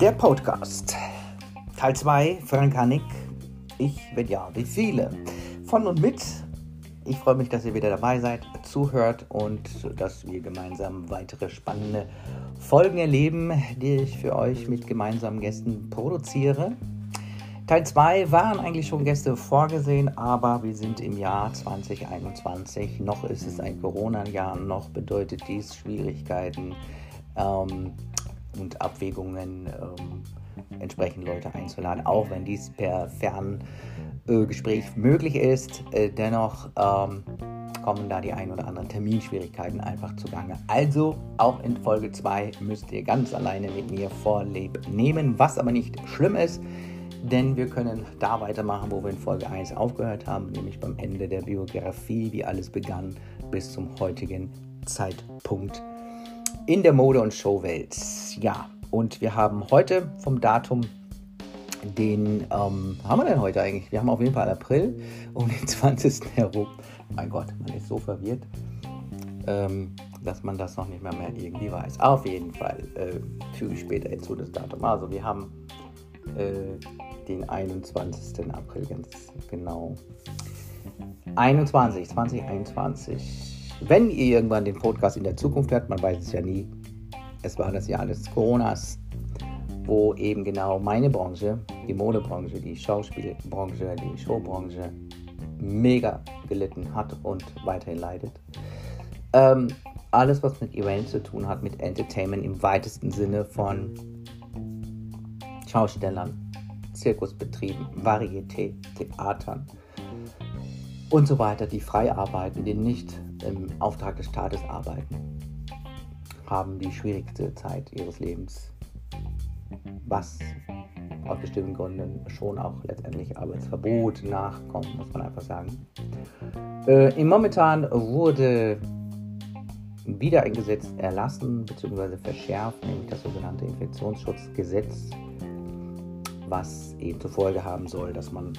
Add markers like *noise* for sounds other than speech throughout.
Der Podcast. Teil 2, Frank Hanig. Ich, wenn ja, wie viele? Von und mit. Ich freue mich, dass ihr wieder dabei seid, zuhört und dass wir gemeinsam weitere spannende Folgen erleben, die ich für euch mit gemeinsamen Gästen produziere. Teil 2 waren eigentlich schon Gäste vorgesehen, aber wir sind im Jahr 2021. Noch ist es ein Corona-Jahr, noch bedeutet dies Schwierigkeiten ähm, und Abwägungen, ähm, entsprechend Leute einzuladen, auch wenn dies per Ferngespräch äh, möglich ist. Äh, dennoch ähm, kommen da die ein oder anderen Terminschwierigkeiten einfach zugange. Also auch in Folge 2 müsst ihr ganz alleine mit mir Vorleb nehmen, was aber nicht schlimm ist denn wir können da weitermachen, wo wir in Folge 1 aufgehört haben, nämlich beim Ende der Biografie, wie alles begann bis zum heutigen Zeitpunkt in der Mode- und Showwelt. Ja, und wir haben heute vom Datum den, ähm, haben wir denn heute eigentlich? Wir haben auf jeden Fall April um den *laughs* 20. herum. Mein Gott, man ist so verwirrt, ähm, dass man das noch nicht mehr, mehr irgendwie weiß. Auf jeden Fall äh, füge ich später hinzu das Datum. Also wir haben äh, den 21. April ganz genau. 21, 2021. Wenn ihr irgendwann den Podcast in der Zukunft hört, man weiß es ja nie, es war das Jahr des Coronas, wo eben genau meine Branche, die Modebranche, die Schauspielbranche, die Showbranche mega gelitten hat und weiterhin leidet. Ähm, alles, was mit Events zu tun hat, mit Entertainment im weitesten Sinne von Schaustellern, Zirkusbetrieben, Varieté, Theatern und so weiter, die frei arbeiten, die nicht im Auftrag des Staates arbeiten, haben die schwierigste Zeit ihres Lebens, was aus bestimmten Gründen schon auch letztendlich Arbeitsverbot nachkommt, muss man einfach sagen. Äh, momentan wurde wieder ein Gesetz erlassen bzw. verschärft, nämlich das sogenannte Infektionsschutzgesetz was eben zur Folge haben soll, dass man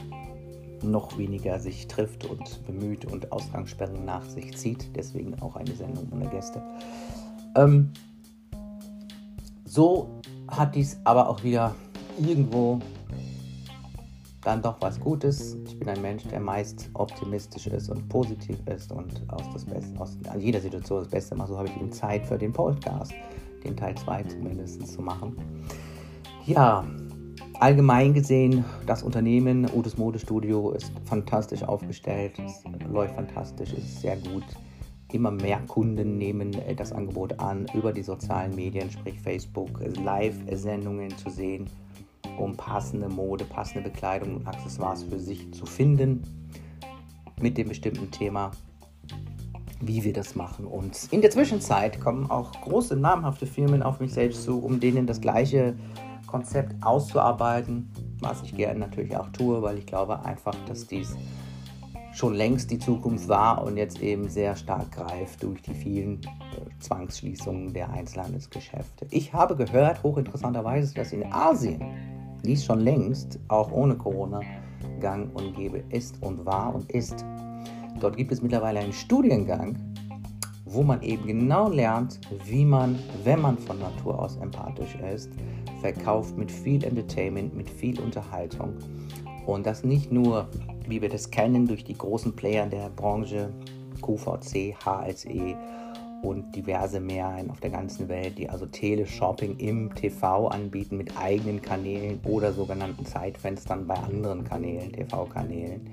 noch weniger sich trifft und bemüht und Ausgangssperren nach sich zieht. Deswegen auch eine Sendung ohne Gäste. Ähm, so hat dies aber auch wieder irgendwo dann doch was Gutes. Ich bin ein Mensch, der meist optimistisch ist und positiv ist und aus, das Beste, aus jeder Situation das Beste macht. So habe ich eben Zeit für den Podcast, den Teil 2 zumindest zu machen. Ja, allgemein gesehen, das Unternehmen Otis Modestudio ist fantastisch aufgestellt, es läuft fantastisch, ist sehr gut. Immer mehr Kunden nehmen äh, das Angebot an, über die sozialen Medien, sprich Facebook, Live-Sendungen zu sehen, um passende Mode, passende Bekleidung und Accessoires für sich zu finden mit dem bestimmten Thema, wie wir das machen. Und in der Zwischenzeit kommen auch große namhafte Firmen auf mich selbst zu, um denen das gleiche Konzept auszuarbeiten, was ich gerne natürlich auch tue, weil ich glaube einfach, dass dies schon längst die Zukunft war und jetzt eben sehr stark greift durch die vielen äh, Zwangsschließungen der Einzelhandelsgeschäfte. Ich habe gehört, hochinteressanterweise, dass in Asien dies schon längst, auch ohne Corona, gang und gäbe ist und war und ist. Dort gibt es mittlerweile einen Studiengang, wo man eben genau lernt, wie man, wenn man von Natur aus empathisch ist, verkauft mit viel Entertainment, mit viel Unterhaltung. Und das nicht nur, wie wir das kennen, durch die großen Player der Branche, QVC, HSE und diverse mehr auf der ganzen Welt, die also Teleshopping im TV anbieten mit eigenen Kanälen oder sogenannten Zeitfenstern bei anderen Kanälen, TV-Kanälen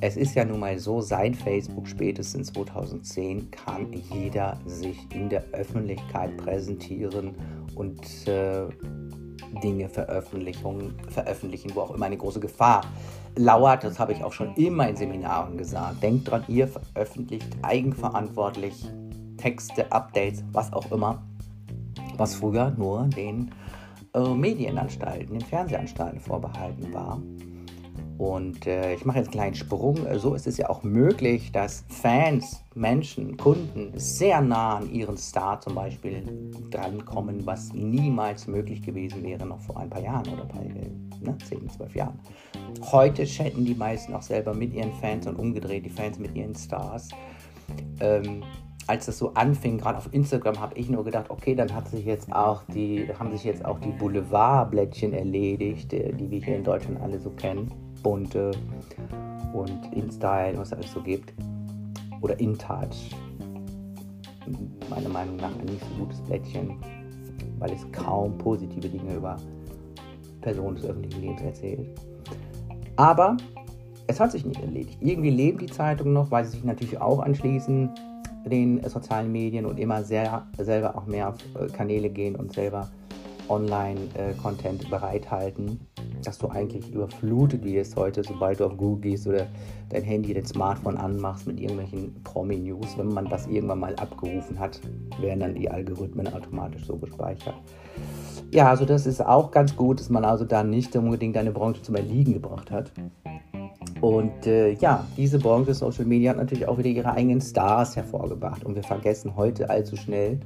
es ist ja nun mal so, seit Facebook spätestens 2010 kann jeder sich in der Öffentlichkeit präsentieren und äh, Dinge veröffentlichen, wo auch immer eine große Gefahr lauert. Das habe ich auch schon immer in Seminaren gesagt. Denkt dran, ihr veröffentlicht eigenverantwortlich Texte, Updates, was auch immer, was früher nur den äh, Medienanstalten, den Fernsehanstalten vorbehalten war. Und äh, ich mache jetzt einen kleinen Sprung. So ist es ja auch möglich, dass Fans, Menschen, Kunden sehr nah an ihren Star zum Beispiel drankommen, was niemals möglich gewesen wäre noch vor ein paar Jahren oder bei ne, 10, 12 Jahren. Heute chatten die meisten auch selber mit ihren Fans und umgedreht die Fans mit ihren Stars. Ähm, als das so anfing, gerade auf Instagram, habe ich nur gedacht, okay, dann hat sich jetzt auch die, haben sich jetzt auch die Boulevardblättchen erledigt, äh, die wir hier in Deutschland alle so kennen. Bunte und InStyle, was es alles so gibt. Oder InTouch. Meiner Meinung nach ein nicht so gutes Blättchen, weil es kaum positive Dinge über Personen des öffentlichen Lebens erzählt. Aber es hat sich nicht erledigt. Irgendwie lebt die Zeitung noch, weil sie sich natürlich auch anschließen den sozialen Medien und immer sehr, selber auch mehr auf äh, Kanäle gehen und selber Online-Content bereithalten, dass du eigentlich überflutet wirst heute, sobald du auf Google gehst oder dein Handy, dein Smartphone anmachst mit irgendwelchen Promi-News. Wenn man das irgendwann mal abgerufen hat, werden dann die Algorithmen automatisch so gespeichert. Ja, also das ist auch ganz gut, dass man also da nicht unbedingt deine Branche zum Erliegen gebracht hat. Und äh, ja, diese Branche Social Media hat natürlich auch wieder ihre eigenen Stars hervorgebracht. Und wir vergessen heute allzu schnell,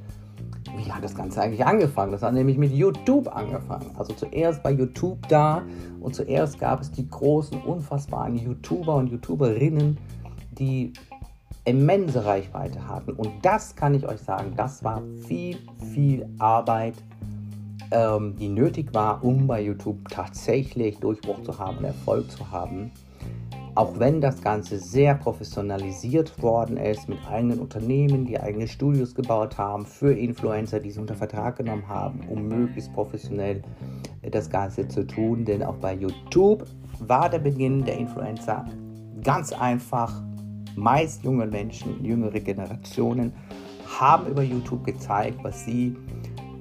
wie hat das Ganze eigentlich angefangen? Das hat nämlich mit YouTube angefangen. Also zuerst war YouTube da und zuerst gab es die großen, unfassbaren YouTuber und YouTuberinnen, die immense Reichweite hatten. Und das kann ich euch sagen, das war viel, viel Arbeit, ähm, die nötig war, um bei YouTube tatsächlich Durchbruch zu haben und Erfolg zu haben auch wenn das Ganze sehr professionalisiert worden ist, mit eigenen Unternehmen, die eigene Studios gebaut haben, für Influencer, die sie unter Vertrag genommen haben, um möglichst professionell das Ganze zu tun. Denn auch bei YouTube war der Beginn der Influencer ganz einfach. Meist junge Menschen, jüngere Generationen haben über YouTube gezeigt, was sie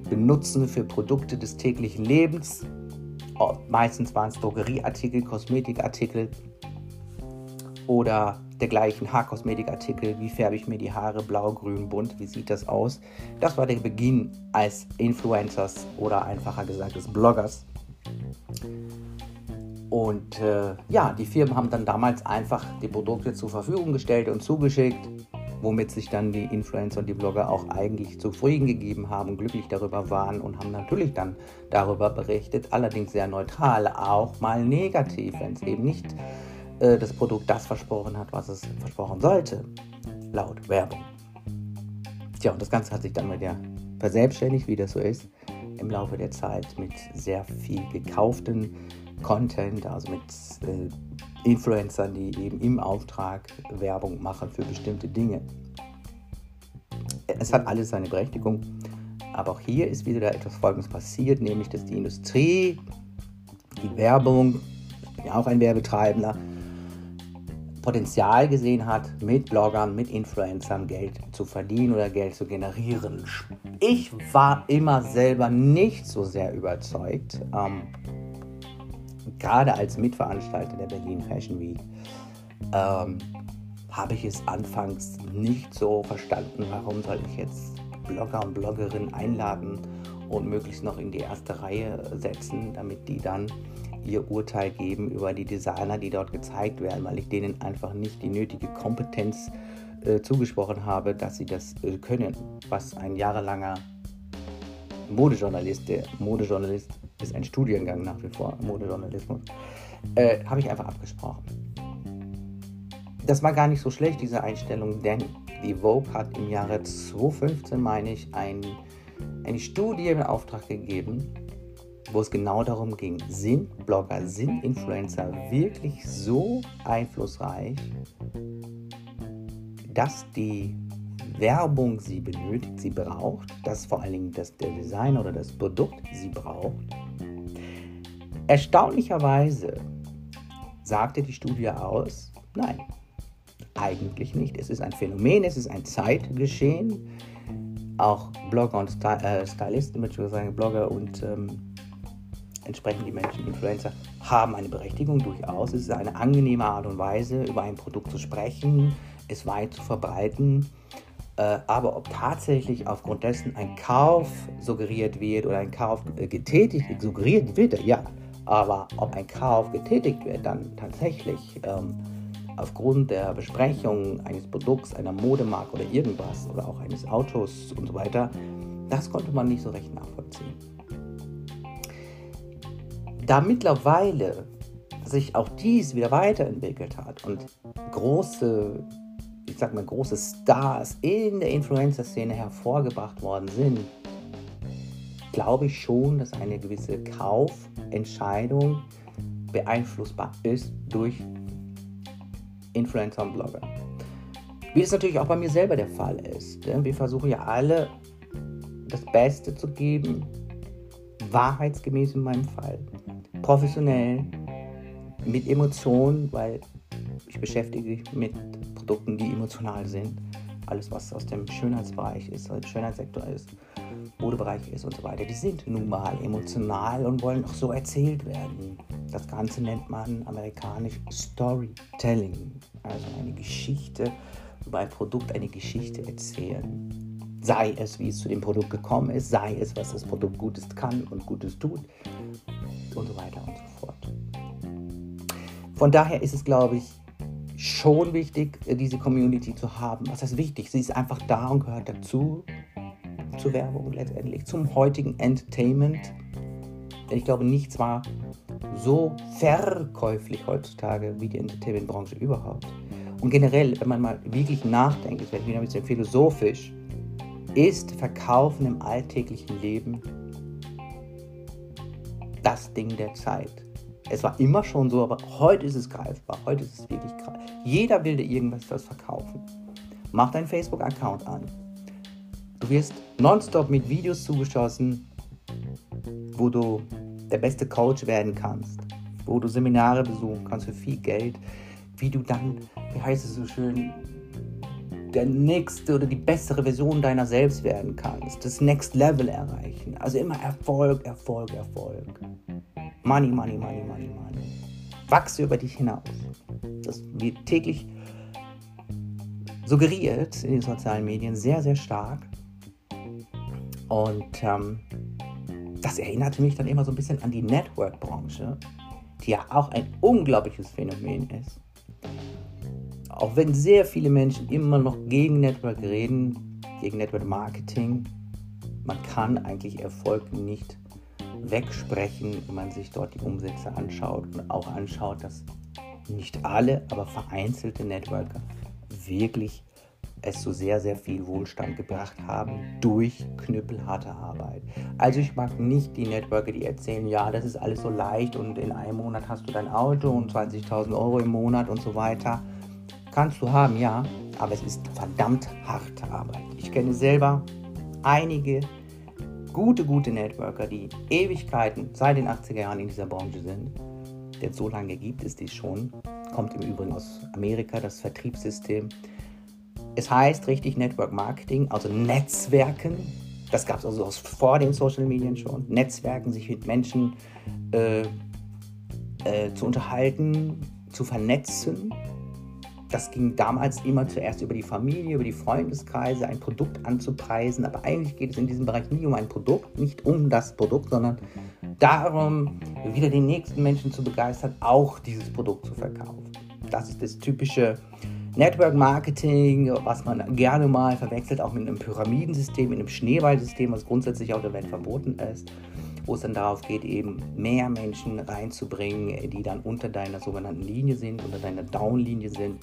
benutzen für Produkte des täglichen Lebens. Meistens waren es Drogerieartikel, Kosmetikartikel, oder dergleichen Haarkosmetikartikel, wie färbe ich mir die Haare, blau, grün, bunt, wie sieht das aus. Das war der Beginn als Influencers oder einfacher gesagt des Bloggers. Und äh, ja, die Firmen haben dann damals einfach die Produkte zur Verfügung gestellt und zugeschickt, womit sich dann die Influencer und die Blogger auch eigentlich zufrieden gegeben haben, glücklich darüber waren und haben natürlich dann darüber berichtet, allerdings sehr neutral, auch mal negativ, wenn es eben nicht äh, das Produkt das versprochen hat, was es versprochen sollte, laut Werbung. Tja, und das Ganze hat sich dann wieder verselbstständigt, wie das so ist, im Laufe der Zeit mit sehr viel gekauften Content, also mit äh, Influencern, die eben im Auftrag Werbung machen für bestimmte Dinge. Es hat alles seine Berechtigung, aber auch hier ist wieder etwas Folgendes passiert, nämlich dass die Industrie, die Werbung, ich bin ja auch ein Werbetreibender, Potenzial gesehen hat, mit Bloggern, mit Influencern Geld zu verdienen oder Geld zu generieren. Ich war immer selber nicht so sehr überzeugt, ähm, gerade als Mitveranstalter der Berlin Fashion Week. Ähm, habe ich es anfangs nicht so verstanden, warum soll ich jetzt Blogger und Bloggerinnen einladen und möglichst noch in die erste Reihe setzen, damit die dann ihr Urteil geben über die Designer, die dort gezeigt werden, weil ich denen einfach nicht die nötige Kompetenz äh, zugesprochen habe, dass sie das äh, können, was ein jahrelanger Modejournalist, der Modejournalist ist ein Studiengang nach wie vor, Modejournalismus, äh, habe ich einfach abgesprochen. Das war gar nicht so schlecht, diese Einstellung, denn die Vogue hat im Jahre 2015, meine ich, ein, eine Studie in Auftrag gegeben, wo es genau darum ging, sind Blogger, sind Influencer wirklich so einflussreich, dass die Werbung sie benötigt, sie braucht, dass vor allen Dingen das, der Designer oder das Produkt sie braucht. Erstaunlicherweise sagte die Studie aus, nein, eigentlich nicht. Es ist ein Phänomen, es ist ein Zeitgeschehen. Auch Blogger und äh, Stylisten, Blogger und ähm, entsprechend die Menschen, Influencer, haben eine Berechtigung durchaus. Es ist eine angenehme Art und Weise, über ein Produkt zu sprechen, es weit zu verbreiten. Äh, aber ob tatsächlich aufgrund dessen ein Kauf suggeriert wird oder ein Kauf äh, getätigt suggeriert wird, ja. Aber ob ein Kauf getätigt wird, dann tatsächlich ähm, aufgrund der Besprechung eines Produkts, einer Modemarke oder irgendwas oder auch eines Autos und so weiter, das konnte man nicht so recht nachvollziehen. Da mittlerweile sich auch dies wieder weiterentwickelt hat und große, ich sag mal, große Stars in der Influencer-Szene hervorgebracht worden sind, glaube ich schon, dass eine gewisse Kaufentscheidung beeinflussbar ist durch Influencer und Blogger. Wie es natürlich auch bei mir selber der Fall ist. Wir versuchen ja alle das Beste zu geben, wahrheitsgemäß in meinem Fall, professionell, mit Emotionen, weil ich beschäftige mich mit Produkten, die emotional sind. Alles, was aus dem Schönheitsbereich ist, also Schönheitssektor ist, Modebereich ist und so weiter, die sind nun mal emotional und wollen auch so erzählt werden. Das Ganze nennt man amerikanisch Storytelling, also eine Geschichte über ein Produkt, eine Geschichte erzählen. Sei es, wie es zu dem Produkt gekommen ist, sei es, was das Produkt Gutes kann und Gutes tut und so weiter und so fort. Von daher ist es, glaube ich, schon wichtig, diese Community zu haben. Was heißt wichtig? Sie ist einfach da und gehört dazu, zur Werbung letztendlich, zum heutigen Entertainment. Denn ich glaube, nichts war so verkäuflich heutzutage wie die Entertainment-Branche überhaupt. Und generell, wenn man mal wirklich nachdenkt, das werde wieder ein bisschen philosophisch, ist Verkaufen im alltäglichen Leben das Ding der Zeit. Es war immer schon so, aber heute ist es greifbar. Heute ist es wirklich greifbar. Jeder will dir irgendwas verkaufen. Mach deinen Facebook-Account an. Du wirst nonstop mit Videos zugeschossen, wo du der beste Coach werden kannst, wo du Seminare besuchen kannst für viel Geld, wie du dann, wie heißt es so schön, der nächste oder die bessere Version deiner selbst werden kannst, das Next Level erreichen. Also immer Erfolg, Erfolg, Erfolg. Money, money, money, money, money. Wachse über dich hinaus. Das wird täglich suggeriert in den sozialen Medien sehr, sehr stark. Und ähm, das erinnerte mich dann immer so ein bisschen an die Network-Branche, die ja auch ein unglaubliches Phänomen ist. Auch wenn sehr viele Menschen immer noch gegen Network reden, gegen Network Marketing, man kann eigentlich Erfolg nicht wegsprechen, wenn man sich dort die Umsätze anschaut und auch anschaut, dass nicht alle, aber vereinzelte Networker wirklich es zu sehr, sehr viel Wohlstand gebracht haben durch knüppelharte Arbeit. Also ich mag nicht die Networker, die erzählen, ja, das ist alles so leicht und in einem Monat hast du dein Auto und 20.000 Euro im Monat und so weiter. Kannst du haben, ja, aber es ist verdammt harte Arbeit. Ich kenne selber einige gute, gute Networker, die Ewigkeiten seit den 80er Jahren in dieser Branche sind. Denn so lange gibt es die schon. Kommt im Übrigen aus Amerika, das Vertriebssystem. Es heißt richtig Network Marketing, also Netzwerken. Das gab es also vor den Social Medien schon. Netzwerken, sich mit Menschen äh, äh, zu unterhalten, zu vernetzen das ging damals immer zuerst über die Familie, über die Freundeskreise, ein Produkt anzupreisen. Aber eigentlich geht es in diesem Bereich nie um ein Produkt, nicht um das Produkt, sondern darum, wieder den nächsten Menschen zu begeistern, auch dieses Produkt zu verkaufen. Das ist das typische Network Marketing, was man gerne mal verwechselt, auch mit einem Pyramidensystem, mit einem Schneeballsystem, was grundsätzlich auf der Welt verboten ist wo es dann darauf geht, eben mehr Menschen reinzubringen, die dann unter deiner sogenannten Linie sind, unter deiner Downlinie sind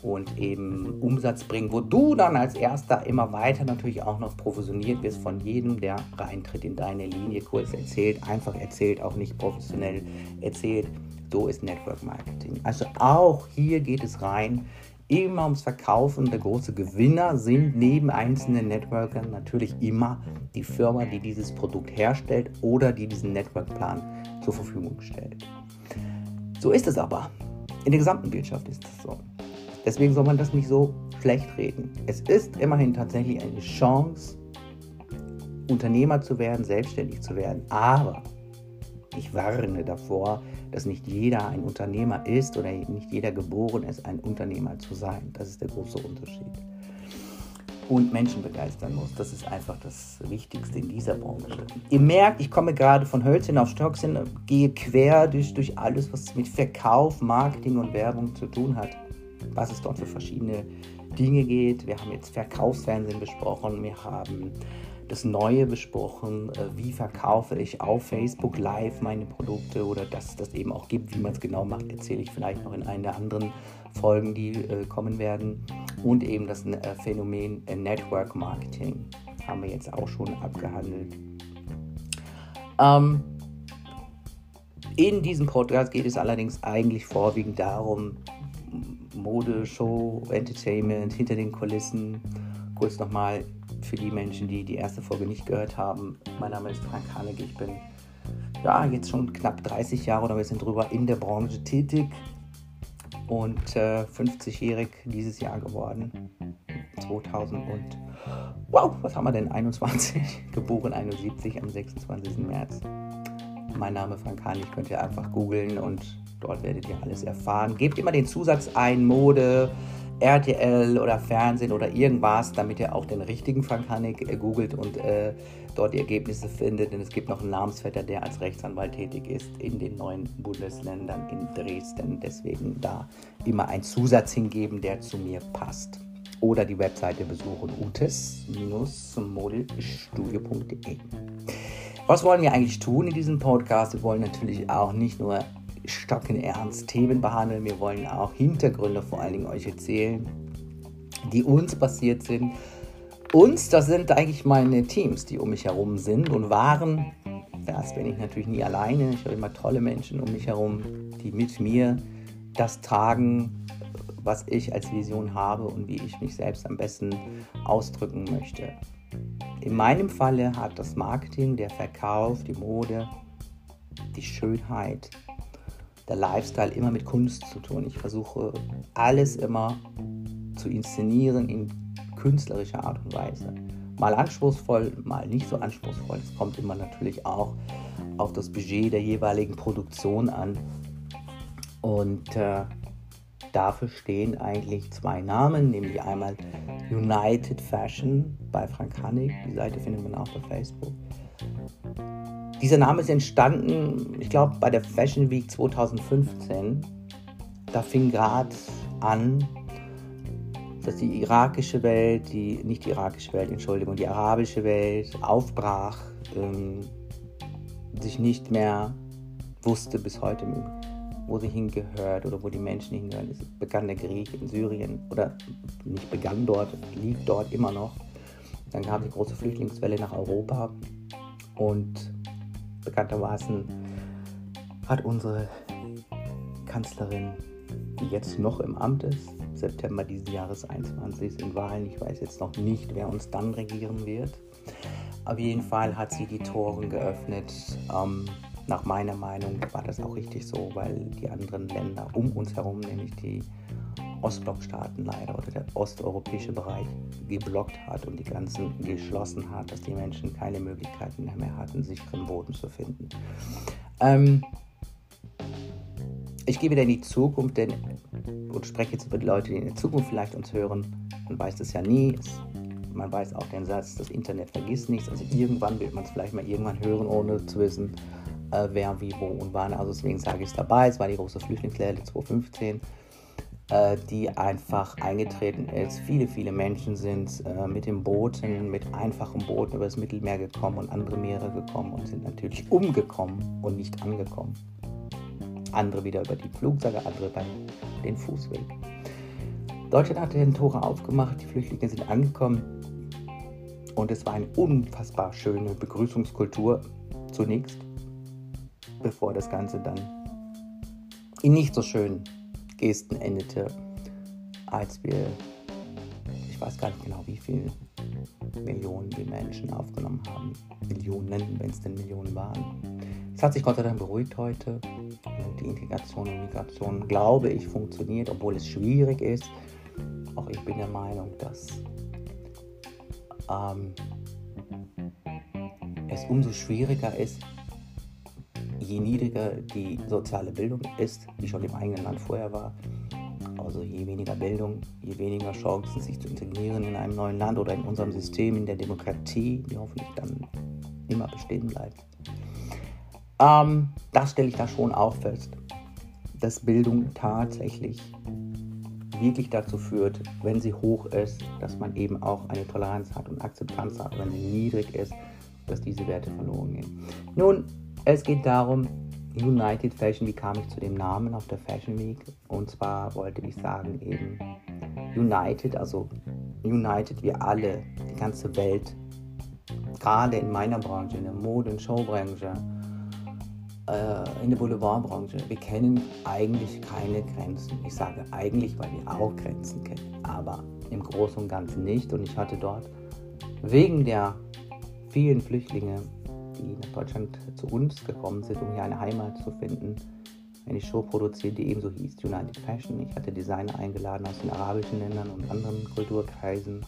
und eben Umsatz bringen, wo du dann als erster immer weiter natürlich auch noch provisioniert wirst von jedem, der reintritt in deine Linie, kurz erzählt, einfach erzählt, auch nicht professionell erzählt. So ist Network Marketing. Also auch hier geht es rein immer ums Verkaufen. Der große Gewinner sind neben einzelnen Networkern natürlich immer die Firma, die dieses Produkt herstellt oder die diesen Networkplan zur Verfügung stellt. So ist es aber. In der gesamten Wirtschaft ist es so. Deswegen soll man das nicht so schlecht reden. Es ist immerhin tatsächlich eine Chance, Unternehmer zu werden, selbstständig zu werden. Aber ich warne davor, dass nicht jeder ein Unternehmer ist oder nicht jeder geboren ist, ein Unternehmer zu sein. Das ist der große Unterschied. Und Menschen begeistern muss. Das ist einfach das Wichtigste in dieser Branche. Ihr merkt, ich komme gerade von Hölzchen auf Stöckchen, gehe quer durch, durch alles, was mit Verkauf, Marketing und Werbung zu tun hat. Was es dort für verschiedene Dinge geht. Wir haben jetzt Verkaufsfernsehen besprochen, wir haben das Neue besprochen, äh, wie verkaufe ich auf Facebook Live meine Produkte oder dass es das eben auch gibt, wie man es genau macht, erzähle ich vielleicht noch in einer der anderen Folgen, die äh, kommen werden. und eben das äh, Phänomen Network Marketing haben wir jetzt auch schon abgehandelt. Ähm, in diesem Podcast geht es allerdings eigentlich vorwiegend darum, Mode, Show, Entertainment hinter den Kulissen. Kurz nochmal für die Menschen, die die erste Folge nicht gehört haben. Mein Name ist Frank Haneke. Ich bin ja, jetzt schon knapp 30 Jahre oder wir sind drüber in der Branche tätig und äh, 50-jährig dieses Jahr geworden. 2000 und wow, was haben wir denn? 21, *laughs* geboren 71 am 26. März. Mein Name ist Frank ich könnt ihr einfach googeln und dort werdet ihr alles erfahren. Gebt immer den Zusatz ein, Mode, RTL oder Fernsehen oder irgendwas, damit ihr auch den richtigen Frank Hannig äh, googelt und äh, dort die Ergebnisse findet. Denn es gibt noch einen Namensvetter, der als Rechtsanwalt tätig ist in den neuen Bundesländern in Dresden. Deswegen da immer einen Zusatz hingeben, der zu mir passt. Oder die Webseite besuchen utes-modelstudio.de. Was wollen wir eigentlich tun in diesem Podcast? Wir wollen natürlich auch nicht nur stockenernst Themen behandeln. Wir wollen auch Hintergründe vor allen Dingen euch erzählen, die uns passiert sind. Uns, das sind eigentlich meine Teams, die um mich herum sind und waren. Das bin ich natürlich nie alleine. Ich habe immer tolle Menschen um mich herum, die mit mir das tragen, was ich als Vision habe und wie ich mich selbst am besten ausdrücken möchte. In meinem Falle hat das Marketing, der Verkauf, die Mode, die Schönheit, der Lifestyle immer mit Kunst zu tun. Ich versuche alles immer zu inszenieren in künstlerischer Art und Weise. Mal anspruchsvoll, mal nicht so anspruchsvoll. Es kommt immer natürlich auch auf das Budget der jeweiligen Produktion an. Und äh, dafür stehen eigentlich zwei Namen, nämlich einmal United Fashion bei Frank Hannig. Die Seite findet man auch auf Facebook. Dieser Name ist entstanden, ich glaube, bei der Fashion Week 2015. Da fing gerade an, dass die irakische Welt, die nicht die irakische Welt, Entschuldigung, die arabische Welt aufbrach, ähm, sich nicht mehr wusste bis heute, wo sie hingehört oder wo die Menschen hingehören. Es begann der Krieg in Syrien oder nicht begann dort, lief dort immer noch. Dann kam die große Flüchtlingswelle nach Europa und bekanntermaßen hat unsere Kanzlerin, die jetzt noch im Amt ist, September dieses Jahres 21 sind Wahlen. Ich weiß jetzt noch nicht, wer uns dann regieren wird. Auf jeden Fall hat sie die Toren geöffnet. Ähm, nach meiner Meinung war das auch richtig so, weil die anderen Länder um uns herum, nämlich die Ostblockstaaten leider oder der osteuropäische Bereich geblockt hat und die Grenzen geschlossen hat, dass die Menschen keine Möglichkeiten mehr hatten, sicheren Boden zu finden. Ähm, ich gehe wieder in die Zukunft, denn und spreche jetzt über die Leute, die in der Zukunft vielleicht uns hören. Man weiß das ja nie. Es, man weiß auch den Satz, das Internet vergisst nichts. Also irgendwann wird man es vielleicht mal irgendwann hören, ohne zu wissen, äh, wer, wie, wo und wann. Also deswegen sage ich es dabei. Es war die große Flüchtlingslehre 2015 äh, die einfach eingetreten ist. Viele, viele Menschen sind äh, mit den Booten, mit einfachen Booten über das Mittelmeer gekommen und andere Meere gekommen und sind natürlich *laughs* umgekommen und nicht angekommen. Andere wieder über die Flugzeuge, andere bei den Fußweg. Deutschland hat den Tore aufgemacht, die Flüchtlinge sind angekommen und es war eine unfassbar schöne Begrüßungskultur zunächst, bevor das Ganze dann in nicht so schönen Gesten endete, als wir, ich weiß gar nicht genau wie viele Millionen die Menschen aufgenommen haben. Millionen, wenn es denn Millionen waren. Es hat sich Gott sei Dank beruhigt heute. Die Integration und Migration, glaube ich, funktioniert, obwohl es schwierig ist. Auch ich bin der Meinung, dass ähm, es umso schwieriger ist, je niedriger die soziale Bildung ist, die schon im eigenen Land vorher war, also je weniger Bildung, je weniger Chancen, sich zu integrieren in einem neuen Land oder in unserem System, in der Demokratie, die hoffentlich dann immer bestehen bleibt. Ähm, das stelle ich da schon auch fest, dass Bildung tatsächlich wirklich dazu führt, wenn sie hoch ist, dass man eben auch eine Toleranz hat und Akzeptanz hat. Wenn sie niedrig ist, dass diese Werte verloren gehen. Nun, es geht darum, United Fashion, wie kam ich zu dem Namen auf der Fashion Week? Und zwar wollte ich sagen eben united, also united wir alle, die ganze Welt, gerade in meiner Branche, in der Mode- und Showbranche, äh, in der Boulevardbranche, wir kennen eigentlich keine Grenzen. Ich sage eigentlich, weil wir auch Grenzen kennen, aber im Großen und Ganzen nicht. Und ich hatte dort wegen der vielen Flüchtlinge, die nach Deutschland zu uns gekommen sind, um hier eine Heimat zu finden, eine Show produziert, die ebenso hieß, United Fashion. Ich hatte Designer eingeladen aus den arabischen Ländern und anderen Kulturkreisen,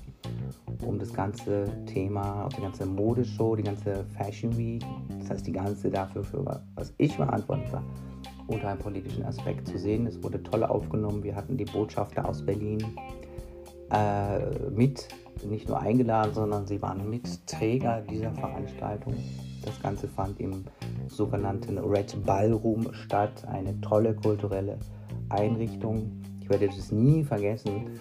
um das ganze Thema, die ganze Modeshow, die ganze Fashion Week, das heißt die ganze dafür, für was ich verantwortlich war, unter einem politischen Aspekt zu sehen. Es wurde toll aufgenommen. Wir hatten die Botschafter aus Berlin äh, mit, nicht nur eingeladen, sondern sie waren Mitträger dieser Veranstaltung. Das Ganze fand im sogenannten Red Ballroom statt, eine tolle kulturelle Einrichtung. Ich werde das nie vergessen,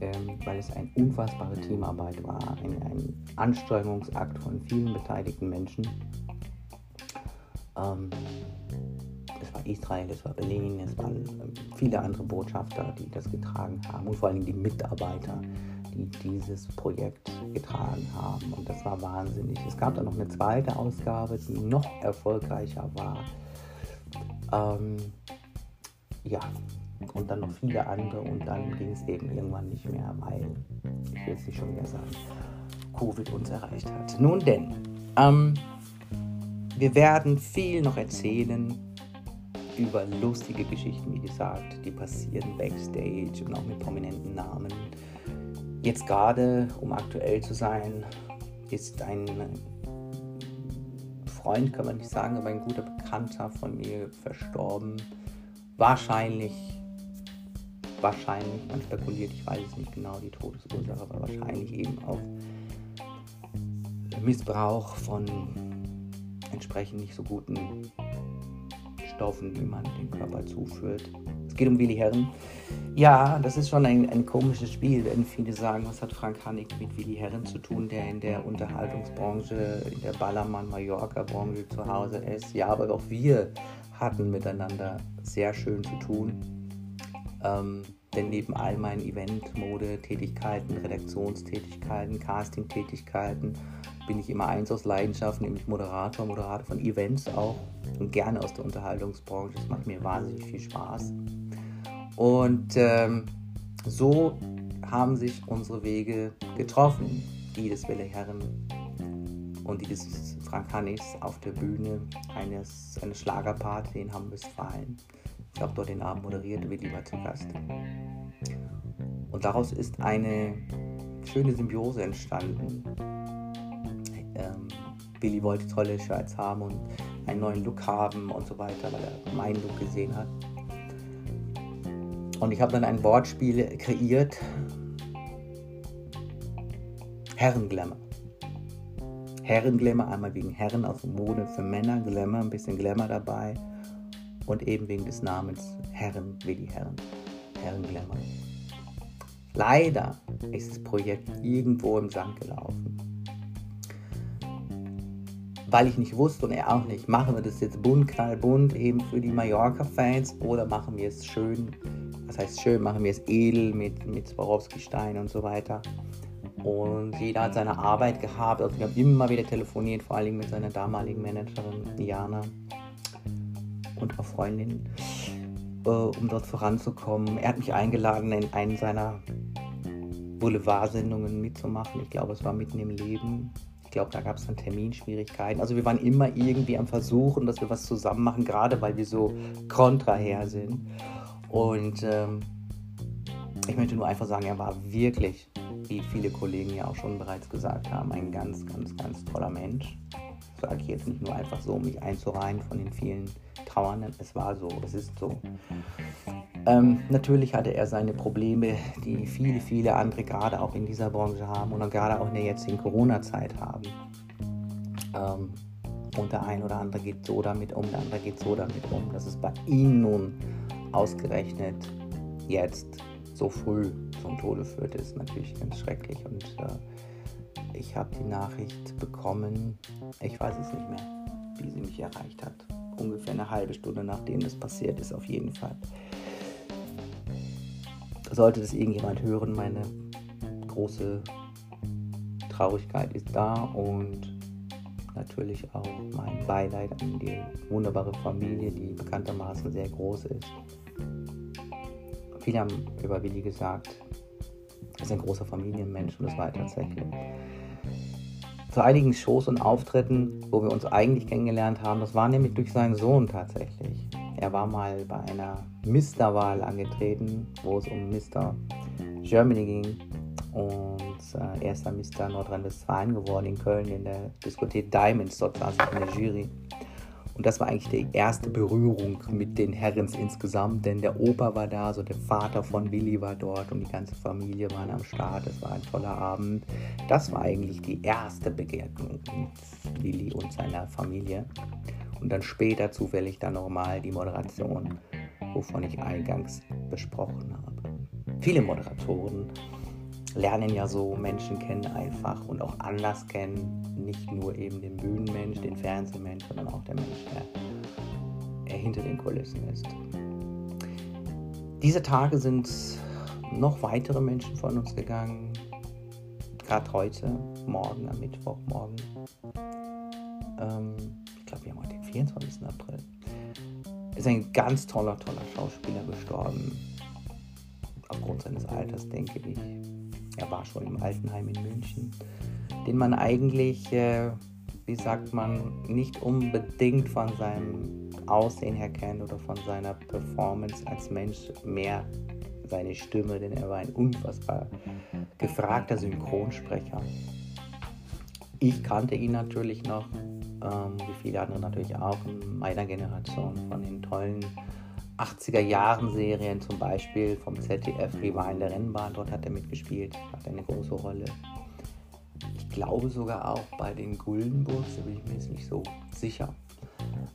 ähm, weil es eine unfassbare Teamarbeit war, ein, ein Anstrengungsakt von vielen beteiligten Menschen. Ähm, es war Israel, es war Berlin, es waren viele andere Botschafter, die das getragen haben und vor allem die Mitarbeiter, die dieses Projekt getragen haben. Und das war wahnsinnig. Es gab dann noch eine zweite Ausgabe, die noch erfolgreicher war. Ähm, ja, und dann noch viele andere. Und dann ging es eben irgendwann nicht mehr, weil, ich will es nicht schon wieder sagen, Covid uns erreicht hat. Nun denn, ähm, wir werden viel noch erzählen über lustige Geschichten, wie gesagt, die passieren backstage und auch mit prominenten Namen. Jetzt gerade, um aktuell zu sein, ist ein Freund, kann man nicht sagen, aber ein guter Bekannter von mir verstorben. Wahrscheinlich, wahrscheinlich, man spekuliert, ich weiß es nicht genau, die Todesursache, aber wahrscheinlich eben auf Missbrauch von entsprechend nicht so guten Stoffen, die man dem Körper zuführt. Es geht um Willi Herren. Ja, das ist schon ein, ein komisches Spiel, denn viele sagen, was hat Frank Hannig mit Willi Herren zu tun, der in der Unterhaltungsbranche, in der Ballermann-Mallorca-Branche zu Hause ist. Ja, aber auch wir hatten miteinander sehr schön zu tun. Ähm, denn neben all meinen Event-, Mode-Tätigkeiten, Redaktionstätigkeiten, Casting-Tätigkeiten bin ich immer eins aus Leidenschaft, nämlich Moderator, Moderator von Events auch und gerne aus der Unterhaltungsbranche. Das macht mir wahnsinnig viel Spaß. Und ähm, so haben sich unsere Wege getroffen, die des Wille Herren und die des Frank Hannis auf der Bühne eines, eines Schlagerparty in Hamm-Westfalen. Ich habe dort den Abend moderiert, Willi war zu Gast. Und daraus ist eine schöne Symbiose entstanden. Ähm, Billy wollte tolle Shirts haben und einen neuen Look haben und so weiter, weil er meinen Look gesehen hat. Und ich habe dann ein Wortspiel kreiert. Herrenglamour. Herrenglamour, einmal wegen Herren aus Mode für Männer, Glamour, ein bisschen Glamour dabei. Und eben wegen des Namens Herren, Willi Herren. Herrenglamour. Leider ist das Projekt irgendwo im Sand gelaufen weil ich nicht wusste und er auch nicht, machen wir das jetzt bunt, knallbunt eben für die Mallorca-Fans oder machen wir es schön, was heißt schön, machen wir es edel mit, mit Swarovski-Stein und so weiter. Und jeder hat seine Arbeit gehabt, also wir haben immer wieder telefoniert, vor allem mit seiner damaligen Managerin Diana und auch Freundin, äh, um dort voranzukommen. Er hat mich eingeladen, in einen seiner Boulevard-Sendungen mitzumachen. Ich glaube, es war mitten im Leben glaube, da gab es dann Terminschwierigkeiten. Also wir waren immer irgendwie am Versuchen, dass wir was zusammen machen, gerade weil wir so kontraher sind. Und ähm, ich möchte nur einfach sagen, er war wirklich, wie viele Kollegen ja auch schon bereits gesagt haben, ein ganz, ganz, ganz toller Mensch. Das sage ich jetzt nicht nur einfach so, um mich einzureihen von den vielen Trauernden. Es war so, es ist so. Ähm, natürlich hatte er seine Probleme, die viele, viele andere gerade auch in dieser Branche haben und gerade auch in der jetzigen Corona-Zeit haben. Ähm, und der ein oder andere geht so damit um, der andere geht so damit um. Dass es bei ihm nun ausgerechnet jetzt so früh zum Tode führt, ist natürlich ganz schrecklich. Und äh, ich habe die Nachricht bekommen, ich weiß es nicht mehr, wie sie mich erreicht hat. Ungefähr eine halbe Stunde nachdem das passiert ist, auf jeden Fall. sollte das irgendjemand hören, meine große Traurigkeit ist da und natürlich auch mein Beileid an die wunderbare Familie, die bekanntermaßen sehr groß ist. Viele haben über Willi gesagt, er ist ein großer Familienmensch und das war er tatsächlich. Zu einigen Shows und Auftritten, wo wir uns eigentlich kennengelernt haben, das war nämlich durch seinen Sohn tatsächlich. Er war mal bei einer Mister-Wahl angetreten, wo es um Mr. Germany ging. Und äh, er ist dann Mr. Nordrhein-Westfalen geworden in Köln in der Diskothek Diamonds. Dort saß ich in der Jury. Und das war eigentlich die erste Berührung mit den Herrens insgesamt, denn der Opa war da, so der Vater von Willi war dort und die ganze Familie waren am Start. Es war ein toller Abend. Das war eigentlich die erste Begegnung mit Willi und seiner Familie. Und dann später zufällig dann nochmal die Moderation, wovon ich eingangs besprochen habe. Viele Moderatoren lernen ja so Menschen kennen einfach und auch anders kennen. Nicht nur eben den Bühnenmensch, den Fernsehmensch, sondern auch der Mensch, der hinter den Kulissen ist. Diese Tage sind noch weitere Menschen von uns gegangen. Gerade heute, morgen, am Mittwochmorgen. Ähm, ich glaube, wir haben heute den 24. April. Ist ein ganz toller, toller Schauspieler gestorben. Aufgrund seines Alters, denke ich er war schon im Altenheim in München, den man eigentlich, äh, wie sagt man, nicht unbedingt von seinem Aussehen her kennt oder von seiner Performance als Mensch, mehr seine Stimme, denn er war ein unfassbar gefragter Synchronsprecher. Ich kannte ihn natürlich noch, ähm, wie viele andere natürlich auch in meiner Generation von den tollen 80er Jahren Serien, zum Beispiel vom ZDF Rewind der Rennbahn, dort hat er mitgespielt, hat eine große Rolle. Ich glaube sogar auch bei den Guldenburgs, da bin ich mir jetzt nicht so sicher.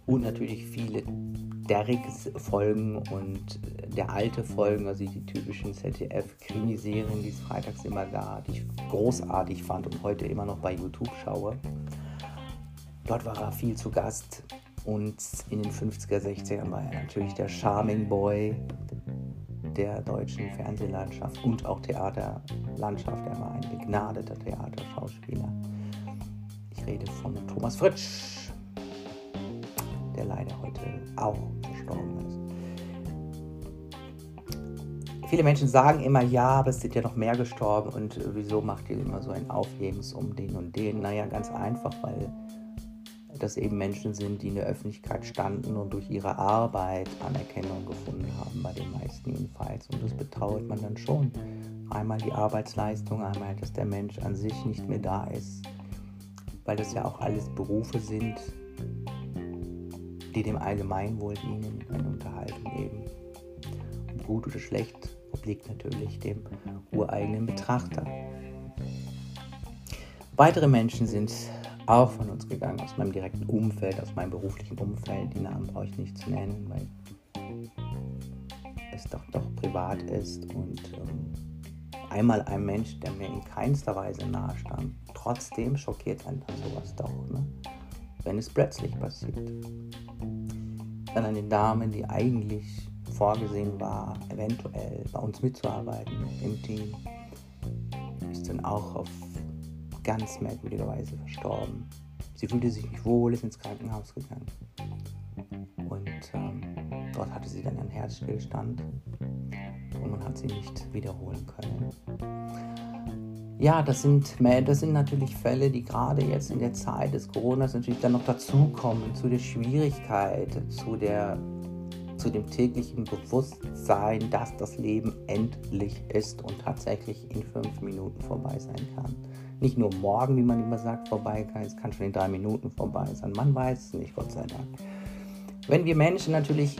Und natürlich viele Derricks-Folgen und der alte Folgen, also die typischen ZDF-Krimiserien, die es freitags immer gab, die ich großartig fand und heute immer noch bei YouTube schaue. Dort war er viel zu Gast und in den 50er, 60ern war er natürlich der Charming Boy der deutschen Fernsehlandschaft und auch Theaterlandschaft. Er war ein begnadeter Theaterschauspieler. Ich rede von Thomas Fritsch, der leider heute auch verstorben ist. Viele Menschen sagen immer, ja, aber es sind ja noch mehr gestorben und wieso macht ihr immer so ein Aufhebens um den und den? Naja, ganz einfach, weil dass eben Menschen sind, die in der Öffentlichkeit standen und durch ihre Arbeit Anerkennung gefunden haben, bei den meisten jedenfalls. Und das betrauert man dann schon. Einmal die Arbeitsleistung, einmal, dass der Mensch an sich nicht mehr da ist, weil das ja auch alles Berufe sind, die dem Allgemeinwohl dienen, eine Unterhaltung eben. Und gut oder schlecht obliegt natürlich dem ureigenen Betrachter. Weitere Menschen sind auch von uns gegangen, aus meinem direkten Umfeld, aus meinem beruflichen Umfeld. Die Namen brauche ich nicht zu nennen, weil es doch doch privat ist und ähm, einmal ein Mensch, der mir in keinster Weise nahe stand, trotzdem schockiert dann sowas doch, ne? wenn es plötzlich passiert. Dann eine Dame, die eigentlich vorgesehen war, eventuell bei uns mitzuarbeiten im Team, ist dann auch auf ganz merkwürdigerweise verstorben. Sie fühlte sich nicht wohl, ist ins Krankenhaus gegangen. Und ähm, dort hatte sie dann einen Herzstillstand und man hat sie nicht wiederholen können. Ja, das sind, das sind natürlich Fälle, die gerade jetzt in der Zeit des Coronas natürlich dann noch dazukommen, zu der Schwierigkeit, zu, der, zu dem täglichen Bewusstsein, dass das Leben endlich ist und tatsächlich in fünf Minuten vorbei sein kann nicht nur morgen, wie man immer sagt, vorbei kann, es kann schon in drei Minuten vorbei sein. Man weiß es nicht, Gott sei Dank. Wenn wir Menschen natürlich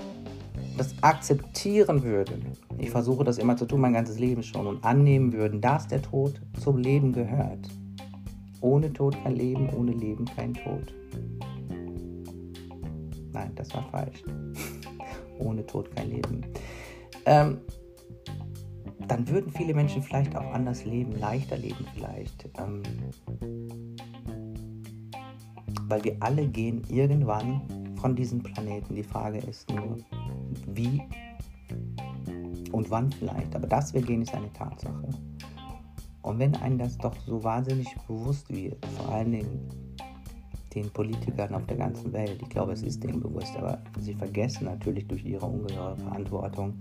das akzeptieren würden, ich versuche das immer zu tun, mein ganzes Leben schon, und annehmen würden, dass der Tod zum Leben gehört. Ohne Tod kein Leben, ohne Leben kein Tod. Nein, das war falsch. *laughs* ohne Tod kein Leben. Ähm, dann würden viele Menschen vielleicht auch anders leben, leichter leben vielleicht. Ähm, weil wir alle gehen irgendwann von diesem Planeten. Die Frage ist nur, wie Und wann vielleicht. Aber dass wir gehen, ist eine Tatsache. Und wenn einem das doch so wahnsinnig bewusst wird, vor allen Dingen den Politikern auf der ganzen Welt, ich glaube, es ist denen bewusst, aber sie vergessen natürlich durch ihre ungeheure Verantwortung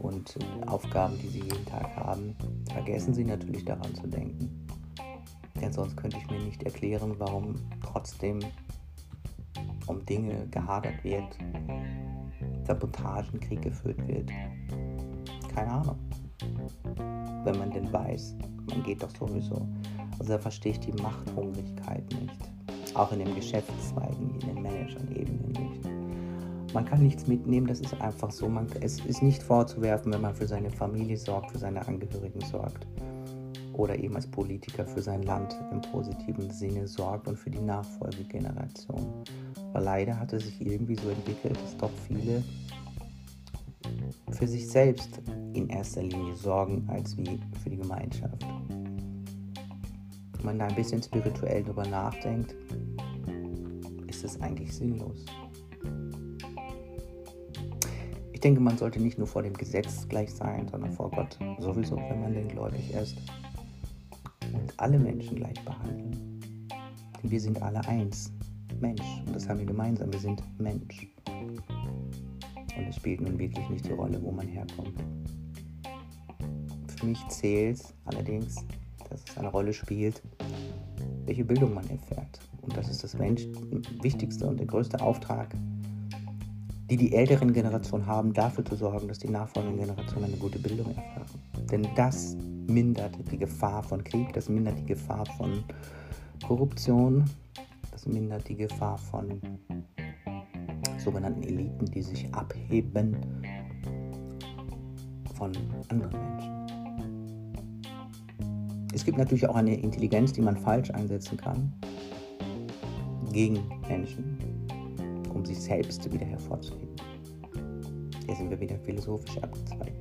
und Aufgaben, die sie jeden Tag haben, vergessen sie natürlich daran zu denken. Denn sonst könnte ich mir nicht erklären, warum trotzdem um Dinge gehadert wird, Sabotagen, Krieg geführt wird. Keine Ahnung. Wenn man denn weiß, man geht doch sowieso. Also da verstehe ich die Machthungrigkeit nicht. Auch in den Geschäftszweigen, in den Managern-Ebenen nicht. Man kann nichts mitnehmen, das ist einfach so. Man, es ist nicht vorzuwerfen, wenn man für seine Familie sorgt, für seine Angehörigen sorgt oder eben als Politiker für sein Land im positiven Sinne sorgt und für die Nachfolgegeneration. Weil leider hat es sich irgendwie so entwickelt, dass doch viele für sich selbst in erster Linie sorgen, als wie für die Gemeinschaft. Wenn man da ein bisschen spirituell drüber nachdenkt, ist es eigentlich sinnlos. Ich denke, man sollte nicht nur vor dem Gesetz gleich sein, sondern vor Gott sowieso, wenn man denn gläubig ist und alle Menschen gleich behandeln. Denn wir sind alle eins, Mensch. Und das haben wir gemeinsam, wir sind Mensch. Und es spielt nun wirklich nicht die Rolle, wo man herkommt. Für mich zählt allerdings, dass es eine Rolle spielt, welche Bildung man erfährt. Und das ist das Mensch wichtigste und der größte Auftrag, die die älteren Generationen haben, dafür zu sorgen, dass die nachfolgenden Generationen eine gute Bildung erfahren. Denn das mindert die Gefahr von Krieg, das mindert die Gefahr von Korruption, das mindert die Gefahr von sogenannten Eliten, die sich abheben von anderen Menschen. Es gibt natürlich auch eine Intelligenz, die man falsch einsetzen kann gegen Menschen, sich selbst wieder hervorzuheben. Hier sind wir wieder philosophisch abgezweigt.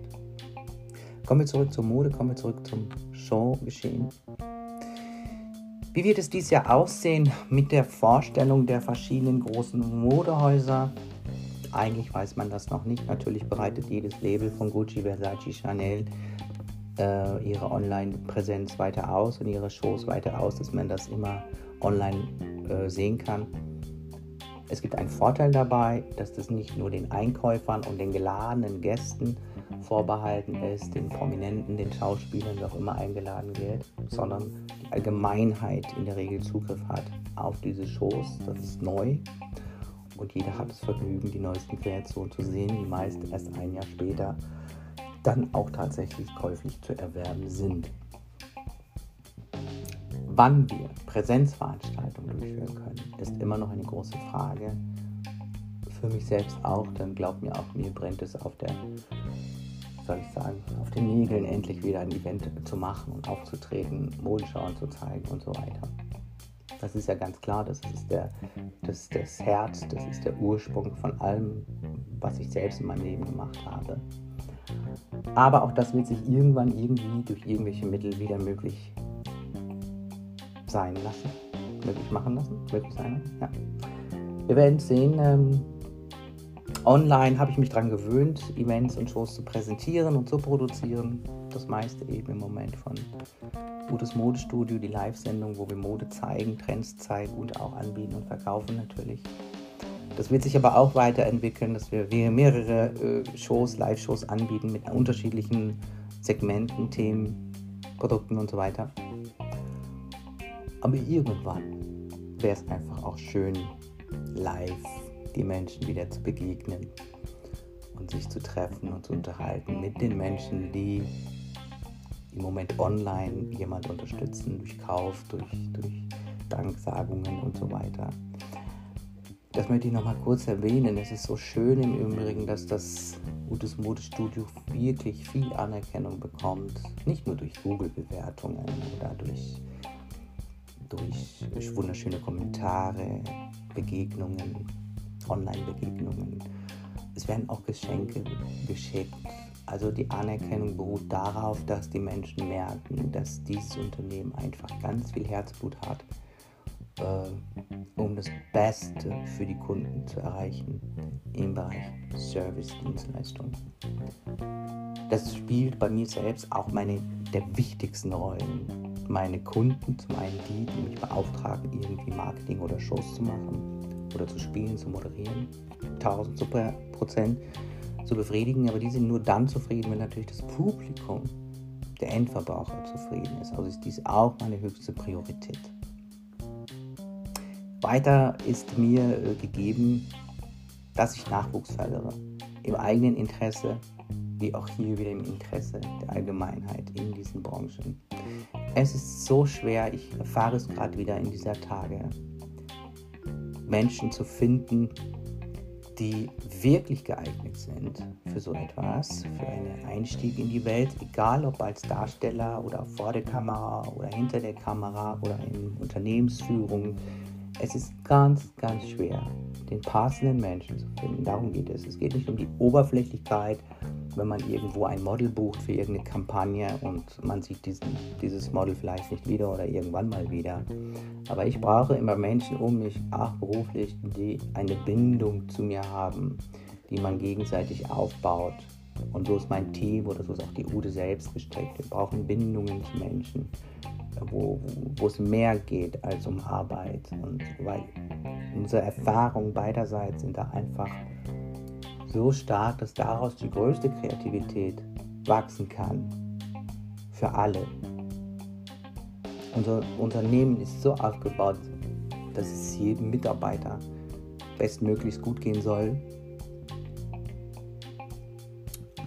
Kommen wir zurück zur Mode, kommen wir zurück zum Showgeschehen. Wie wird es dieses Jahr aussehen mit der Vorstellung der verschiedenen großen Modehäuser? Eigentlich weiß man das noch nicht. Natürlich bereitet jedes Label von Gucci, Versace, Chanel äh, ihre Online-Präsenz weiter aus und ihre Shows weiter aus, dass man das immer online äh, sehen kann. Es gibt einen Vorteil dabei, dass das nicht nur den Einkäufern und den geladenen Gästen vorbehalten ist, den Prominenten, den Schauspielern, wer auch immer eingeladen wird, sondern die Allgemeinheit in der Regel Zugriff hat auf diese Shows. Das ist neu und jeder hat das Vergnügen, die neuesten Kreationen zu sehen, die meist erst ein Jahr später dann auch tatsächlich käuflich zu erwerben sind wann wir Präsenzveranstaltungen durchführen können, ist immer noch eine große Frage. Für mich selbst auch, denn glaubt mir auch, mir brennt es auf der, soll ich sagen, auf den Nägeln endlich wieder ein Event zu machen und aufzutreten, Modenschauen zu zeigen und so weiter. Das ist ja ganz klar, das ist der, das, das Herz, das ist der Ursprung von allem, was ich selbst in meinem Leben gemacht habe. Aber auch das wird sich irgendwann irgendwie durch irgendwelche Mittel wieder möglich sein lassen. Möglich machen lassen. Möglich sein Ja. Wir werden sehen. Ähm, online habe ich mich daran gewöhnt, Events und Shows zu präsentieren und zu produzieren. Das meiste eben im Moment von Gutes Modestudio, die Live-Sendung, wo wir Mode zeigen, Trends zeigen und auch anbieten und verkaufen natürlich. Das wird sich aber auch weiterentwickeln, dass wir mehrere äh, Shows, Live-Shows anbieten mit unterschiedlichen Segmenten, Themen, Produkten und so weiter. Aber irgendwann wäre es einfach auch schön, live die Menschen wieder zu begegnen und sich zu treffen und zu unterhalten mit den Menschen, die im Moment online jemand unterstützen, durch Kauf, durch, durch Danksagungen und so weiter. Das möchte ich nochmal kurz erwähnen. Es ist so schön im Übrigen, dass das Gutes Modestudio wirklich viel Anerkennung bekommt. Nicht nur durch Google-Bewertungen oder durch durch wunderschöne Kommentare, Begegnungen, Online-Begegnungen. Es werden auch Geschenke geschickt. Also die Anerkennung beruht darauf, dass die Menschen merken, dass dieses Unternehmen einfach ganz viel Herzblut hat, äh, um das Beste für die Kunden zu erreichen im Bereich Service-Dienstleistung. das spielt bei mir selbst auch meine der wichtigsten Rollen. Meine Kunden, zum einen die, die mich beauftragen, irgendwie Marketing oder Shows zu machen oder zu spielen, zu moderieren, 1000 Prozent zu befriedigen, aber die sind nur dann zufrieden, wenn natürlich das Publikum, der Endverbraucher zufrieden ist. Also ist dies auch meine höchste Priorität. Weiter ist mir äh, gegeben, dass ich Nachwuchs fördere. Im eigenen Interesse, wie auch hier wieder im Interesse der Allgemeinheit in diesen Branchen. Es ist so schwer, ich erfahre es gerade wieder in dieser Tage, Menschen zu finden, die wirklich geeignet sind für so etwas, für einen Einstieg in die Welt, egal ob als Darsteller oder vor der Kamera oder hinter der Kamera oder in Unternehmensführung. Es ist ganz, ganz schwer, den passenden Menschen zu finden. Darum geht es. Es geht nicht um die Oberflächlichkeit wenn man irgendwo ein Model bucht für irgendeine Kampagne und man sieht diesen, dieses Model vielleicht nicht wieder oder irgendwann mal wieder. Aber ich brauche immer Menschen um mich, auch beruflich, die eine Bindung zu mir haben, die man gegenseitig aufbaut. Und so ist mein Team oder so ist auch die Ude selbst gesteckt. Wir brauchen Bindungen zu Menschen, wo, wo es mehr geht als um Arbeit. Und weil unsere Erfahrungen beiderseits sind da einfach so stark, dass daraus die größte Kreativität wachsen kann. Für alle. Unser Unternehmen ist so aufgebaut, dass es jedem Mitarbeiter bestmöglichst gut gehen soll.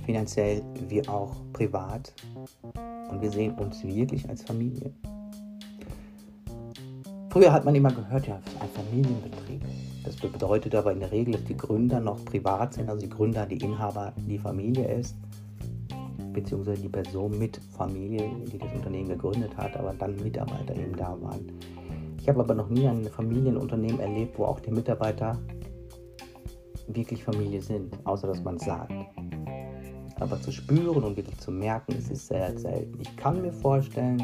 Finanziell wie auch privat. Und wir sehen uns wirklich als Familie. Früher hat man immer gehört, ja, ein Familienbetrieb. Das bedeutet aber in der Regel, dass die Gründer noch privat sind, also die Gründer, die Inhaber, die Familie ist, beziehungsweise die Person mit Familie, die das Unternehmen gegründet hat, aber dann Mitarbeiter eben da waren. Ich habe aber noch nie ein Familienunternehmen erlebt, wo auch die Mitarbeiter wirklich Familie sind, außer dass man es sagt. Aber zu spüren und wirklich zu merken, ist es sehr selten. Ich kann mir vorstellen,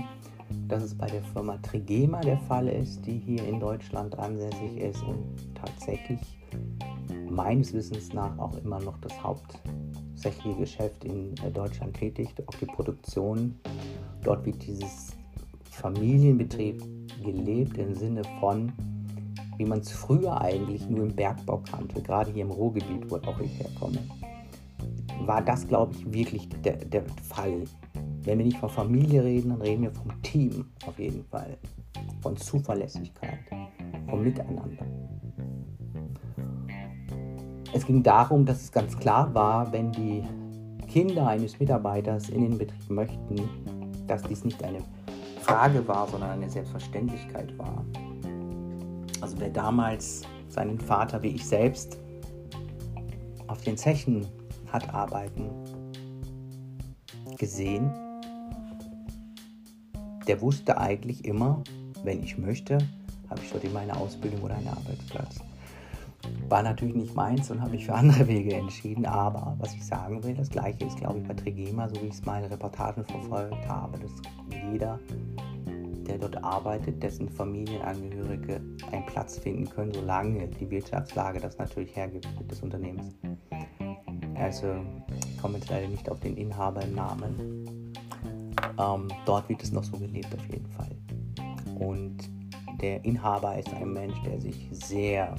dass es bei der Firma Trigema der Fall ist, die hier in Deutschland ansässig ist und tatsächlich meines Wissens nach auch immer noch das hauptsächliche Geschäft in Deutschland tätigt, auch die Produktion. Dort wird dieses Familienbetrieb gelebt im Sinne von, wie man es früher eigentlich nur im Bergbau kannte, gerade hier im Ruhrgebiet, wo auch ich herkomme, war das, glaube ich, wirklich der, der Fall wenn wir nicht von Familie reden, dann reden wir vom Team auf jeden Fall. Von Zuverlässigkeit, vom Miteinander. Es ging darum, dass es ganz klar war, wenn die Kinder eines Mitarbeiters in den Betrieb möchten, dass dies nicht eine Frage war, sondern eine Selbstverständlichkeit war. Also wer damals seinen Vater wie ich selbst auf den Zechen hat arbeiten gesehen, der wusste eigentlich immer, wenn ich möchte, habe ich dort immer eine Ausbildung oder einen Arbeitsplatz. War natürlich nicht meins und habe mich für andere Wege entschieden. Aber was ich sagen will, das gleiche ist, glaube ich, bei Trigema, so wie ich es in Reportagen verfolgt habe, dass jeder, der dort arbeitet, dessen Familienangehörige einen Platz finden können, solange die Wirtschaftslage das natürlich hergibt des Unternehmens. Also, ich komme jetzt leider nicht auf den Inhabernamen, ähm, dort wird es noch so gelebt auf jeden Fall. Und der Inhaber ist ein Mensch, der sich sehr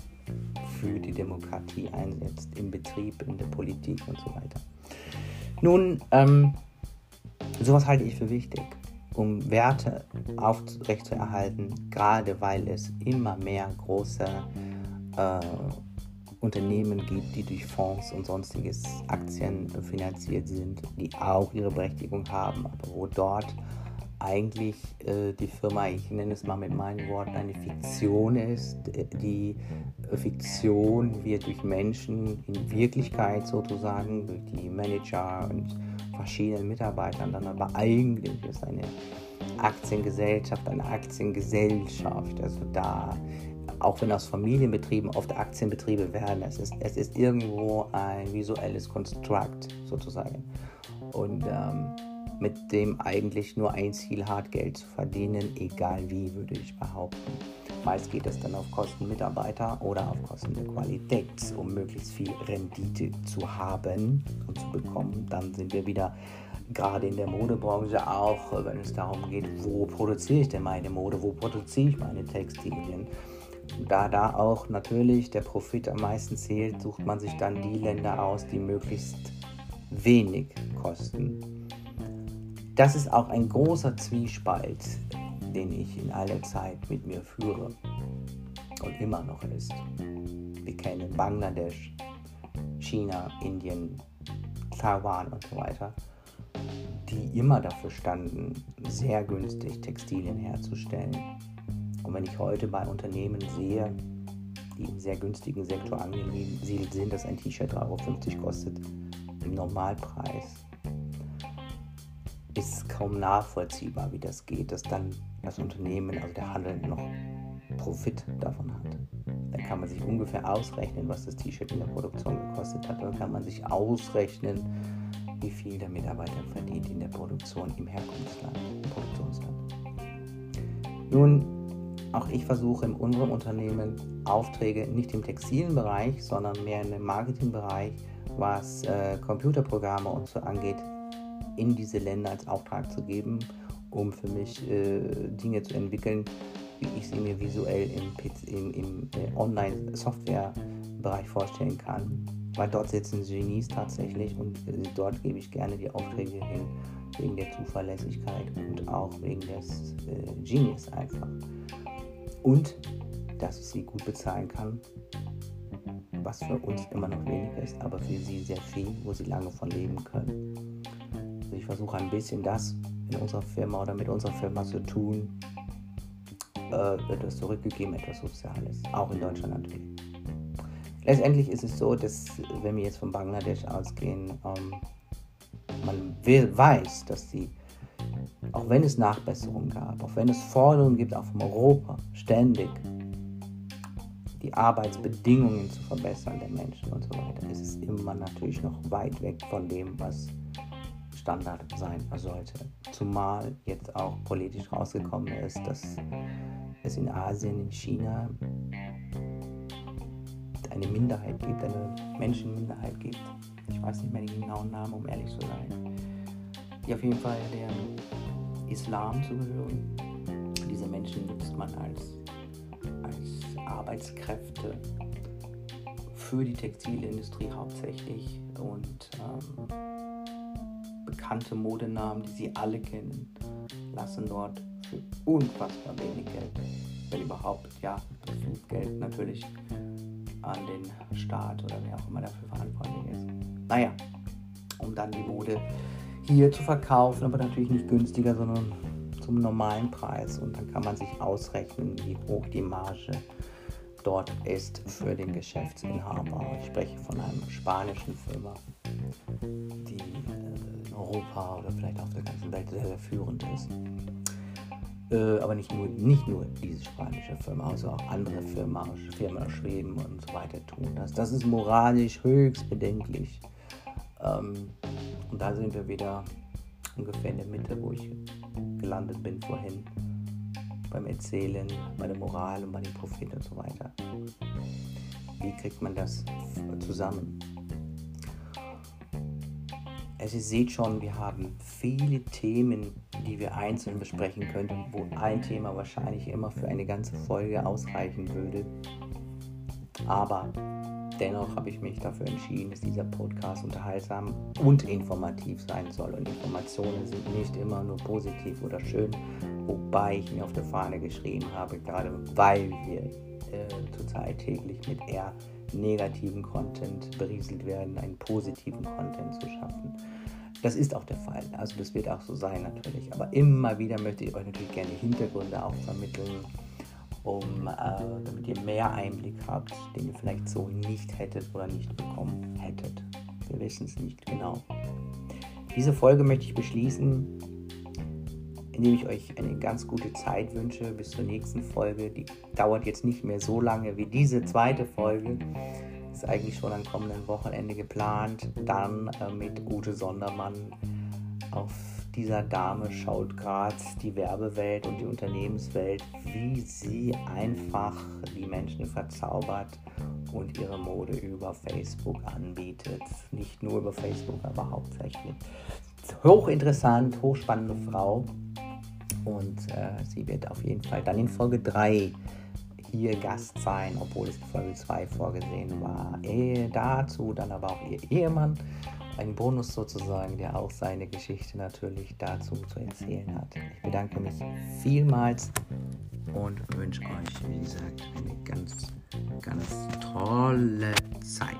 für die Demokratie einsetzt, im Betrieb, in der Politik und so weiter. Nun, ähm, sowas halte ich für wichtig, um Werte aufrechtzuerhalten, gerade weil es immer mehr große äh, Unternehmen gibt, die durch Fonds und sonstiges Aktien finanziert sind, die auch ihre Berechtigung haben, aber wo dort eigentlich äh, die Firma, ich nenne es mal mit meinen Worten, eine Fiktion ist. Die Fiktion wird durch Menschen in Wirklichkeit sozusagen, durch die Manager und verschiedenen Mitarbeitern dann aber eigentlich ist eine Aktiengesellschaft, eine Aktiengesellschaft. Also da auch wenn aus Familienbetrieben oft Aktienbetriebe werden, es ist, es ist irgendwo ein visuelles Konstrukt sozusagen. Und ähm, mit dem eigentlich nur ein Ziel hat, Geld zu verdienen, egal wie, würde ich behaupten. Meist geht es dann auf Kosten Mitarbeiter oder auf Kosten der Qualität, um möglichst viel Rendite zu haben und zu bekommen. Dann sind wir wieder gerade in der Modebranche auch, wenn es darum geht, wo produziere ich denn meine Mode, wo produziere ich meine Textilien. Da da auch natürlich der Profit am meisten zählt, sucht man sich dann die Länder aus, die möglichst wenig kosten. Das ist auch ein großer Zwiespalt, den ich in aller Zeit mit mir führe und immer noch ist. Wir kennen Bangladesch, China, Indien, Taiwan und so weiter, die immer dafür standen, sehr günstig Textilien herzustellen. Und wenn ich heute bei Unternehmen sehe, die im sehr günstigen Sektor angesiedelt sind, dass ein T-Shirt 3,50 Euro kostet, im Normalpreis, ist kaum nachvollziehbar, wie das geht, dass dann das Unternehmen, also der Handel, noch Profit davon hat. Dann kann man sich ungefähr ausrechnen, was das T-Shirt in der Produktion gekostet hat. Dann kann man sich ausrechnen, wie viel der Mitarbeiter verdient in der Produktion im Herkunftsland, im Produktionsland. Nun, auch ich versuche in unserem Unternehmen Aufträge nicht im textilen Bereich, sondern mehr im Marketingbereich, was äh, Computerprogramme und so angeht, in diese Länder als Auftrag zu geben, um für mich äh, Dinge zu entwickeln, wie ich sie mir visuell im, im, im äh, Online-Software-Bereich vorstellen kann. Weil dort sitzen Genies tatsächlich und dort gebe ich gerne die Aufträge hin, wegen der Zuverlässigkeit und auch wegen des äh, Genius einfach. Und dass ich sie gut bezahlen kann, was für uns immer noch wenig ist, aber für sie sehr viel, wo sie lange von leben können. Also ich versuche ein bisschen das in unserer Firma oder mit unserer Firma zu tun, äh, etwas zurückgegeben, etwas Soziales, auch in Deutschland natürlich. Letztendlich ist es so, dass wenn wir jetzt von Bangladesch ausgehen, ähm, man will, weiß, dass die, auch wenn es Nachbesserungen gab, auch wenn es Forderungen gibt, auch von Europa, ständig, die Arbeitsbedingungen zu verbessern der Menschen und so weiter, ist es immer natürlich noch weit weg von dem, was Standard sein sollte. Zumal jetzt auch politisch rausgekommen ist, dass es in Asien, in China eine Minderheit gibt, eine Menschenminderheit gibt. Ich weiß nicht mehr den genauen Namen, um ehrlich zu sein. Die auf jeden Fall dem Islam zugehören. Diese Menschen nutzt man als Arbeitskräfte für die Textilindustrie hauptsächlich und ähm, bekannte Modenamen, die Sie alle kennen, lassen dort für unfassbar wenig Geld, wenn überhaupt, ja, viel Geld natürlich an den Staat oder wer auch immer dafür verantwortlich ist. Naja, um dann die Mode hier zu verkaufen, aber natürlich nicht günstiger, sondern zum normalen Preis. Und dann kann man sich ausrechnen, wie hoch die Marge dort ist für den Geschäftsinhaber. Ich spreche von einer spanischen Firma, die äh, in Europa oder vielleicht auf der ganzen Welt sehr, sehr führend ist. Äh, aber nicht nur, nicht nur diese spanische Firma, also auch andere Firmen, Firmen aus Schweden und so weiter tun das. Das ist moralisch höchst bedenklich. Ähm, und da sind wir wieder ungefähr in der Mitte, wo ich gelandet bin vorhin beim Erzählen, bei der Moral und bei den Propheten und so weiter. Wie kriegt man das zusammen? Also ihr seht schon, wir haben viele Themen, die wir einzeln besprechen könnten, wo ein Thema wahrscheinlich immer für eine ganze Folge ausreichen würde. Aber dennoch habe ich mich dafür entschieden, dass dieser Podcast unterhaltsam und informativ sein soll. Und Informationen sind nicht immer nur positiv oder schön, wobei ich mir auf der Fahne geschrieben habe, gerade weil wir äh, zurzeit täglich mit eher negativen Content berieselt werden, einen positiven Content zu schaffen. Das ist auch der Fall. Also das wird auch so sein natürlich. Aber immer wieder möchte ich euch natürlich gerne Hintergründe auch vermitteln, um äh, damit ihr mehr Einblick habt, den ihr vielleicht so nicht hättet oder nicht bekommen hättet. Wir wissen es nicht genau. Diese Folge möchte ich beschließen indem ich euch eine ganz gute Zeit wünsche bis zur nächsten Folge. Die dauert jetzt nicht mehr so lange wie diese zweite Folge. Ist eigentlich schon am kommenden Wochenende geplant. Dann äh, mit Ute Sondermann auf dieser Dame schaut gerade die Werbewelt und die Unternehmenswelt, wie sie einfach die Menschen verzaubert und ihre Mode über Facebook anbietet. Nicht nur über Facebook, aber hauptsächlich. Hochinteressant, hochspannende Frau. Und äh, sie wird auf jeden Fall dann in Folge 3 hier Gast sein, obwohl es in Folge 2 vorgesehen war. Ehe dazu dann aber auch ihr Ehemann ein Bonus sozusagen, der auch seine Geschichte natürlich dazu zu erzählen hat. Ich bedanke mich vielmals und wünsche euch, wie gesagt, eine ganz, ganz tolle Zeit.